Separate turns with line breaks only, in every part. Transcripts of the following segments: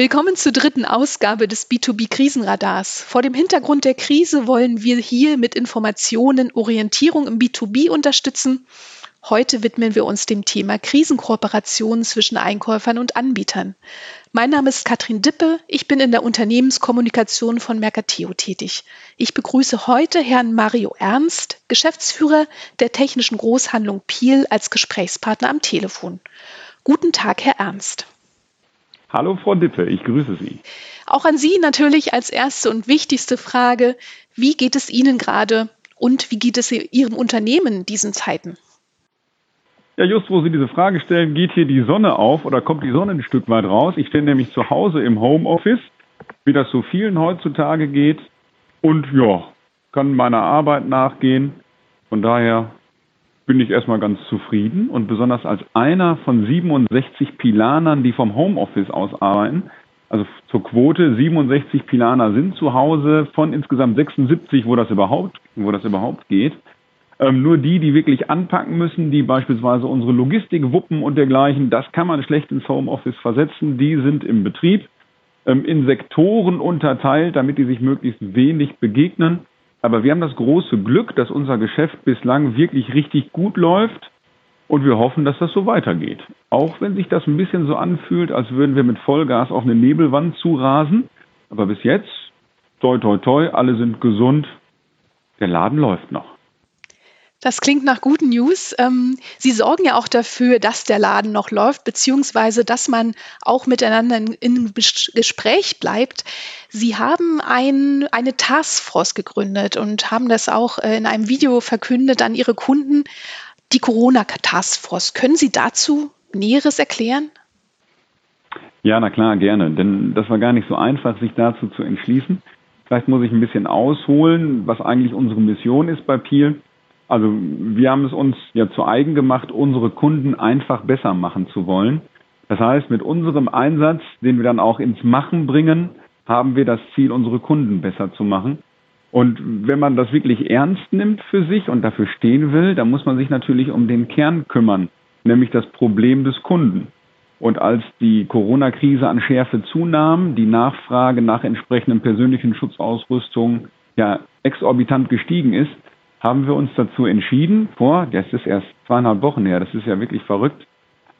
Willkommen zur dritten Ausgabe des B2B-Krisenradars. Vor dem Hintergrund der Krise wollen wir hier mit Informationen Orientierung im B2B unterstützen. Heute widmen wir uns dem Thema Krisenkooperation zwischen Einkäufern und Anbietern. Mein Name ist Katrin Dippe, ich bin in der Unternehmenskommunikation von Mercateo tätig. Ich begrüße heute Herrn Mario Ernst, Geschäftsführer der technischen Großhandlung Piel, als Gesprächspartner am Telefon. Guten Tag, Herr Ernst.
Hallo Frau Dippe, ich grüße Sie.
Auch an Sie natürlich als erste und wichtigste Frage, wie geht es Ihnen gerade und wie geht es Ihrem Unternehmen in diesen Zeiten?
Ja, just wo Sie diese Frage stellen, geht hier die Sonne auf oder kommt die Sonne ein Stück weit raus? Ich bin nämlich zu Hause im Homeoffice, wie das so vielen heutzutage geht und ja, kann meiner Arbeit nachgehen. Von daher bin ich erstmal ganz zufrieden und besonders als einer von 67 Pilanern, die vom Homeoffice aus arbeiten, also zur Quote 67 Pilaner sind zu Hause von insgesamt 76, wo das überhaupt, wo das überhaupt geht. Ähm, nur die, die wirklich anpacken müssen, die beispielsweise unsere Logistik wuppen und dergleichen, das kann man schlecht ins Homeoffice versetzen. Die sind im Betrieb, ähm, in Sektoren unterteilt, damit die sich möglichst wenig begegnen. Aber wir haben das große Glück, dass unser Geschäft bislang wirklich richtig gut läuft und wir hoffen, dass das so weitergeht. Auch wenn sich das ein bisschen so anfühlt, als würden wir mit Vollgas auf eine Nebelwand zurasen. Aber bis jetzt, toi, toi, toi, alle sind gesund. Der Laden läuft noch.
Das klingt nach guten News. Ähm, Sie sorgen ja auch dafür, dass der Laden noch läuft, beziehungsweise dass man auch miteinander in, Gespräch bleibt. Sie haben ein, eine Taskforce gegründet und haben das auch äh, in einem Video verkündet an Ihre Kunden. Die Corona-Taskforce. Können Sie dazu Näheres erklären?
Ja, na klar, gerne. Denn das war gar nicht so einfach, sich dazu zu entschließen. Vielleicht muss ich ein bisschen ausholen, was eigentlich unsere Mission ist bei Peel. Also wir haben es uns ja zu eigen gemacht, unsere Kunden einfach besser machen zu wollen. Das heißt, mit unserem Einsatz, den wir dann auch ins Machen bringen, haben wir das Ziel, unsere Kunden besser zu machen. Und wenn man das wirklich ernst nimmt für sich und dafür stehen will, dann muss man sich natürlich um den Kern kümmern, nämlich das Problem des Kunden. Und als die Corona-Krise an Schärfe zunahm, die Nachfrage nach entsprechenden persönlichen Schutzausrüstung ja exorbitant gestiegen ist, haben wir uns dazu entschieden, vor, das ist erst zweieinhalb Wochen her, das ist ja wirklich verrückt,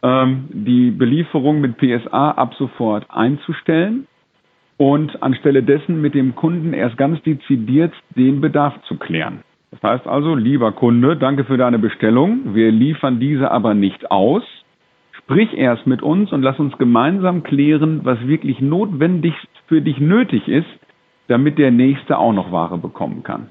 ähm, die Belieferung mit PSA ab sofort einzustellen und anstelle dessen mit dem Kunden erst ganz dezidiert den Bedarf zu klären. Das heißt also, lieber Kunde, danke für deine Bestellung. Wir liefern diese aber nicht aus. Sprich erst mit uns und lass uns gemeinsam klären, was wirklich notwendigst für dich nötig ist, damit der Nächste auch noch Ware bekommen kann.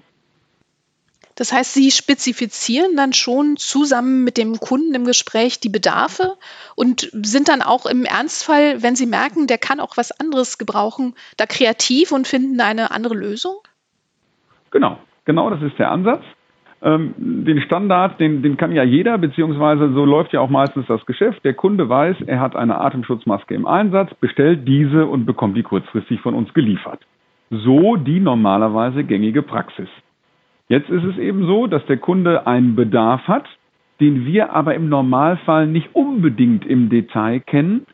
Das heißt, Sie spezifizieren dann schon zusammen mit dem Kunden im Gespräch die Bedarfe und sind dann auch im Ernstfall, wenn Sie merken, der kann auch was anderes gebrauchen, da kreativ und finden eine andere Lösung?
Genau, genau das ist der Ansatz. Ähm, den Standard, den, den kann ja jeder, beziehungsweise so läuft ja auch meistens das Geschäft. Der Kunde weiß, er hat eine Atemschutzmaske im Einsatz, bestellt diese und bekommt die kurzfristig von uns geliefert. So die normalerweise gängige Praxis. Jetzt ist es eben so, dass der Kunde einen Bedarf hat, den wir aber im Normalfall nicht unbedingt im Detail kennen,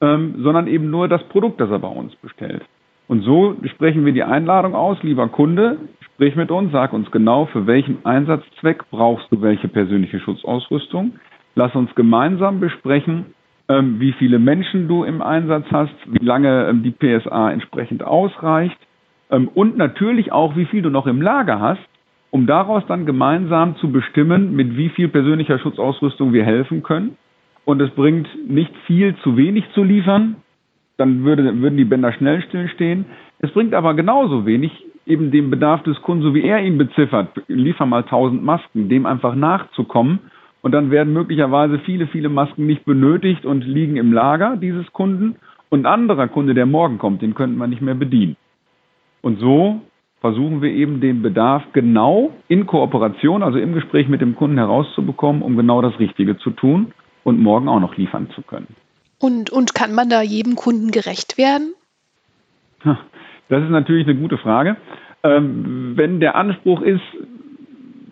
ähm, sondern eben nur das Produkt, das er bei uns bestellt. Und so sprechen wir die Einladung aus, lieber Kunde, sprich mit uns, sag uns genau, für welchen Einsatzzweck brauchst du welche persönliche Schutzausrüstung. Lass uns gemeinsam besprechen, ähm, wie viele Menschen du im Einsatz hast, wie lange ähm, die PSA entsprechend ausreicht ähm, und natürlich auch, wie viel du noch im Lager hast, um daraus dann gemeinsam zu bestimmen, mit wie viel persönlicher Schutzausrüstung wir helfen können. Und es bringt nicht viel zu wenig zu liefern, dann würde, würden die Bänder schnell stillstehen. Es bringt aber genauso wenig, eben dem Bedarf des Kunden, so wie er ihn beziffert, liefer mal 1000 Masken, dem einfach nachzukommen. Und dann werden möglicherweise viele, viele Masken nicht benötigt und liegen im Lager dieses Kunden. Und ein anderer Kunde, der morgen kommt, den könnten wir nicht mehr bedienen. Und so versuchen wir eben den Bedarf genau in Kooperation, also im Gespräch mit dem Kunden herauszubekommen, um genau das Richtige zu tun und morgen auch noch liefern zu können.
Und, und kann man da jedem Kunden gerecht werden?
Das ist natürlich eine gute Frage. Ähm, wenn der Anspruch ist,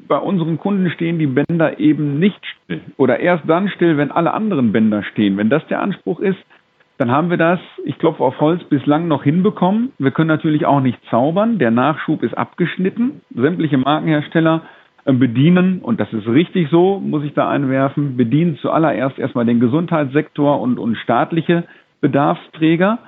bei unseren Kunden stehen die Bänder eben nicht still oder erst dann still, wenn alle anderen Bänder stehen. Wenn das der Anspruch ist, dann haben wir das, ich klopfe auf Holz, bislang noch hinbekommen. Wir können natürlich auch nicht zaubern. Der Nachschub ist abgeschnitten. Sämtliche Markenhersteller äh, bedienen, und das ist richtig so, muss ich da einwerfen, bedienen zuallererst erstmal den Gesundheitssektor und, und staatliche Bedarfsträger.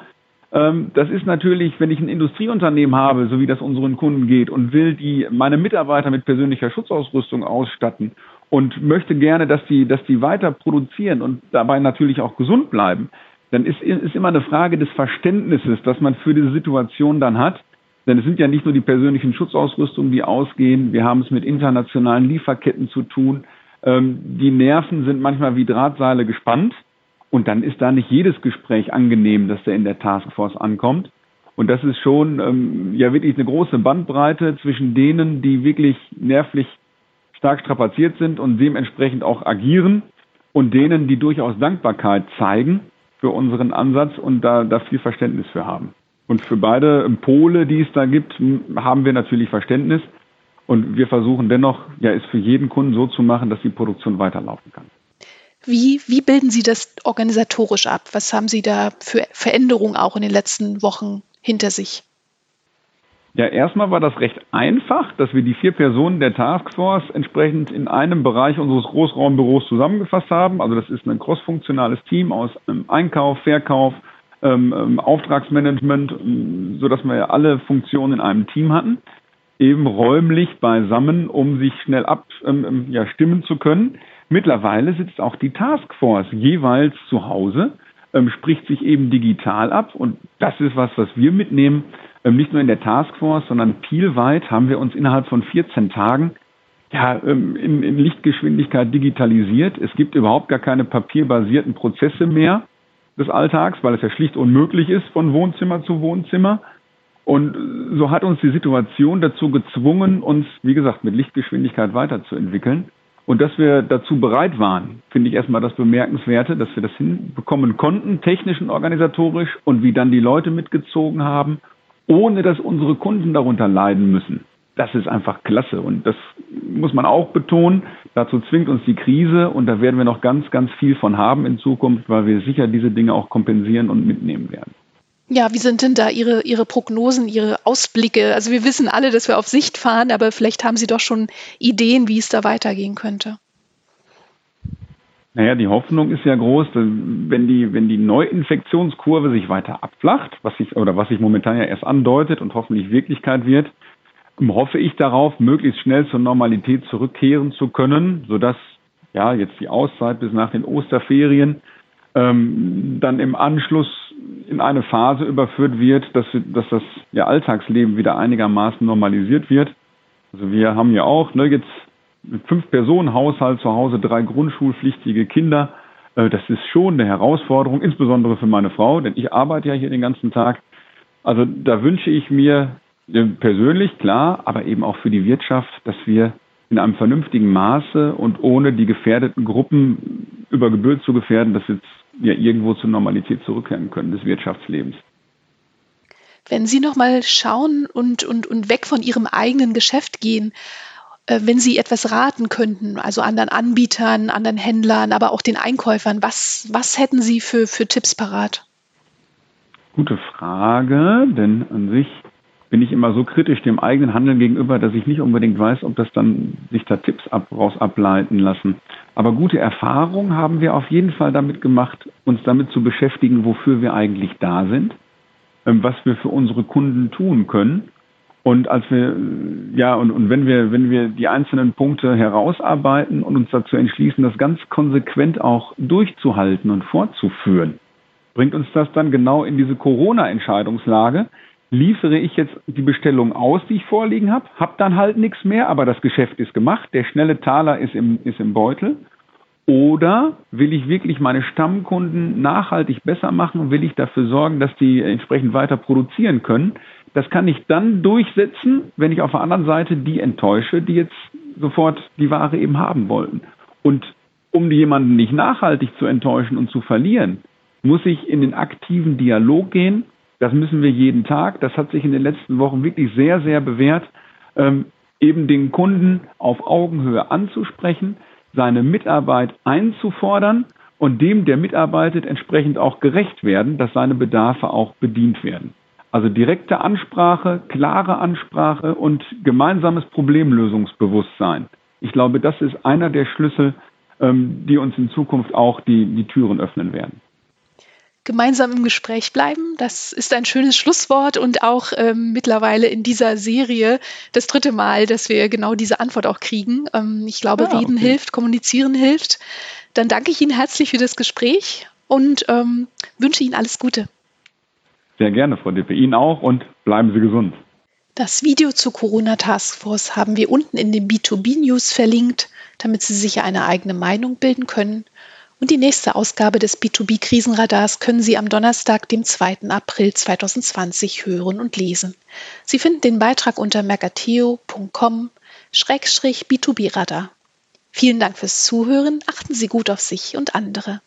Ähm, das ist natürlich, wenn ich ein Industrieunternehmen habe, so wie das unseren Kunden geht, und will die meine Mitarbeiter mit persönlicher Schutzausrüstung ausstatten und möchte gerne, dass die, dass die weiter produzieren und dabei natürlich auch gesund bleiben, dann ist, ist immer eine Frage des Verständnisses, das man für diese Situation dann hat. Denn es sind ja nicht nur die persönlichen Schutzausrüstungen, die ausgehen. Wir haben es mit internationalen Lieferketten zu tun. Ähm, die Nerven sind manchmal wie Drahtseile gespannt. Und dann ist da nicht jedes Gespräch angenehm, dass der in der Taskforce ankommt. Und das ist schon ähm, ja wirklich eine große Bandbreite zwischen denen, die wirklich nervlich stark strapaziert sind und dementsprechend auch agieren und denen, die durchaus Dankbarkeit zeigen für unseren Ansatz und da, da viel Verständnis für haben. Und für beide Pole, die es da gibt, haben wir natürlich Verständnis. Und wir versuchen dennoch, ja, es für jeden Kunden so zu machen, dass die Produktion weiterlaufen kann.
Wie, wie bilden Sie das organisatorisch ab? Was haben Sie da für Veränderungen auch in den letzten Wochen hinter sich?
Ja, erstmal war das recht einfach, dass wir die vier Personen der Taskforce entsprechend in einem Bereich unseres Großraumbüros zusammengefasst haben. Also das ist ein crossfunktionales Team aus ähm, Einkauf, Verkauf, ähm, ähm, Auftragsmanagement, ähm, so dass wir alle Funktionen in einem Team hatten, eben räumlich beisammen, um sich schnell abstimmen ähm, ja, zu können. Mittlerweile sitzt auch die Taskforce jeweils zu Hause, ähm, spricht sich eben digital ab und das ist was, was wir mitnehmen nicht nur in der Taskforce, sondern peelweit haben wir uns innerhalb von 14 Tagen ja, ähm, in, in Lichtgeschwindigkeit digitalisiert. Es gibt überhaupt gar keine papierbasierten Prozesse mehr des Alltags, weil es ja schlicht unmöglich ist von Wohnzimmer zu Wohnzimmer. Und so hat uns die Situation dazu gezwungen, uns, wie gesagt, mit Lichtgeschwindigkeit weiterzuentwickeln. Und dass wir dazu bereit waren, finde ich erstmal das Bemerkenswerte, dass wir das hinbekommen konnten, technisch und organisatorisch, und wie dann die Leute mitgezogen haben ohne dass unsere Kunden darunter leiden müssen. Das ist einfach klasse und das muss man auch betonen. Dazu zwingt uns die Krise und da werden wir noch ganz, ganz viel von haben in Zukunft, weil wir sicher diese Dinge auch kompensieren und mitnehmen werden.
Ja, wie sind denn da Ihre, Ihre Prognosen, Ihre Ausblicke? Also wir wissen alle, dass wir auf Sicht fahren, aber vielleicht haben Sie doch schon Ideen, wie es da weitergehen könnte.
Naja, die Hoffnung ist ja groß, wenn die, wenn die Neuinfektionskurve sich weiter abflacht, was sich, oder was sich momentan ja erst andeutet und hoffentlich Wirklichkeit wird, hoffe ich darauf, möglichst schnell zur Normalität zurückkehren zu können, sodass ja jetzt die Auszeit bis nach den Osterferien ähm, dann im Anschluss in eine Phase überführt wird, dass, dass das ja, Alltagsleben wieder einigermaßen normalisiert wird. Also wir haben ja auch ne, jetzt mit fünf Personen Haushalt zu Hause, drei grundschulpflichtige Kinder. Äh, das ist schon eine Herausforderung, insbesondere für meine Frau, denn ich arbeite ja hier den ganzen Tag. Also da wünsche ich mir äh, persönlich, klar, aber eben auch für die Wirtschaft, dass wir in einem vernünftigen Maße und ohne die gefährdeten Gruppen über Gebühr zu gefährden, dass wir jetzt ja irgendwo zur Normalität zurückkehren können des Wirtschaftslebens.
Wenn Sie nochmal schauen und, und, und weg von Ihrem eigenen Geschäft gehen, wenn Sie etwas raten könnten, also anderen Anbietern, anderen Händlern, aber auch den Einkäufern, was, was hätten Sie für, für Tipps parat?
Gute Frage, denn an sich bin ich immer so kritisch dem eigenen Handeln gegenüber, dass ich nicht unbedingt weiß, ob das dann sich da Tipps ab, raus ableiten lassen. Aber gute Erfahrungen haben wir auf jeden Fall damit gemacht, uns damit zu beschäftigen, wofür wir eigentlich da sind, ähm, was wir für unsere Kunden tun können und als wir, ja, und, und wenn wir, wenn wir die einzelnen Punkte herausarbeiten und uns dazu entschließen, das ganz konsequent auch durchzuhalten und fortzuführen, bringt uns das dann genau in diese Corona-Entscheidungslage. Liefere ich jetzt die Bestellung aus, die ich vorliegen habe, habe dann halt nichts mehr, aber das Geschäft ist gemacht, der schnelle Taler ist im, ist im Beutel. Oder will ich wirklich meine Stammkunden nachhaltig besser machen? Will ich dafür sorgen, dass die entsprechend weiter produzieren können? Das kann ich dann durchsetzen, wenn ich auf der anderen Seite die enttäusche, die jetzt sofort die Ware eben haben wollten. Und um jemanden nicht nachhaltig zu enttäuschen und zu verlieren, muss ich in den aktiven Dialog gehen. Das müssen wir jeden Tag. Das hat sich in den letzten Wochen wirklich sehr, sehr bewährt, ähm, eben den Kunden auf Augenhöhe anzusprechen, seine Mitarbeit einzufordern und dem, der mitarbeitet, entsprechend auch gerecht werden, dass seine Bedarfe auch bedient werden. Also direkte Ansprache, klare Ansprache und gemeinsames Problemlösungsbewusstsein. Ich glaube, das ist einer der Schlüssel, ähm, die uns in Zukunft auch die, die Türen öffnen werden
gemeinsam im Gespräch bleiben. Das ist ein schönes Schlusswort und auch ähm, mittlerweile in dieser Serie das dritte Mal, dass wir genau diese Antwort auch kriegen. Ähm, ich glaube, ja, reden okay. hilft, kommunizieren hilft. Dann danke ich Ihnen herzlich für das Gespräch und ähm, wünsche Ihnen alles Gute.
Sehr gerne, Frau Dippe. Ihnen auch und bleiben Sie gesund.
Das Video zur Corona Taskforce haben wir unten in den B2B News verlinkt, damit Sie sich eine eigene Meinung bilden können. Und die nächste Ausgabe des B2B Krisenradars können Sie am Donnerstag, dem 2. April 2020 hören und lesen. Sie finden den Beitrag unter mercateo.com-b2b-radar. Vielen Dank fürs Zuhören, achten Sie gut auf sich und andere.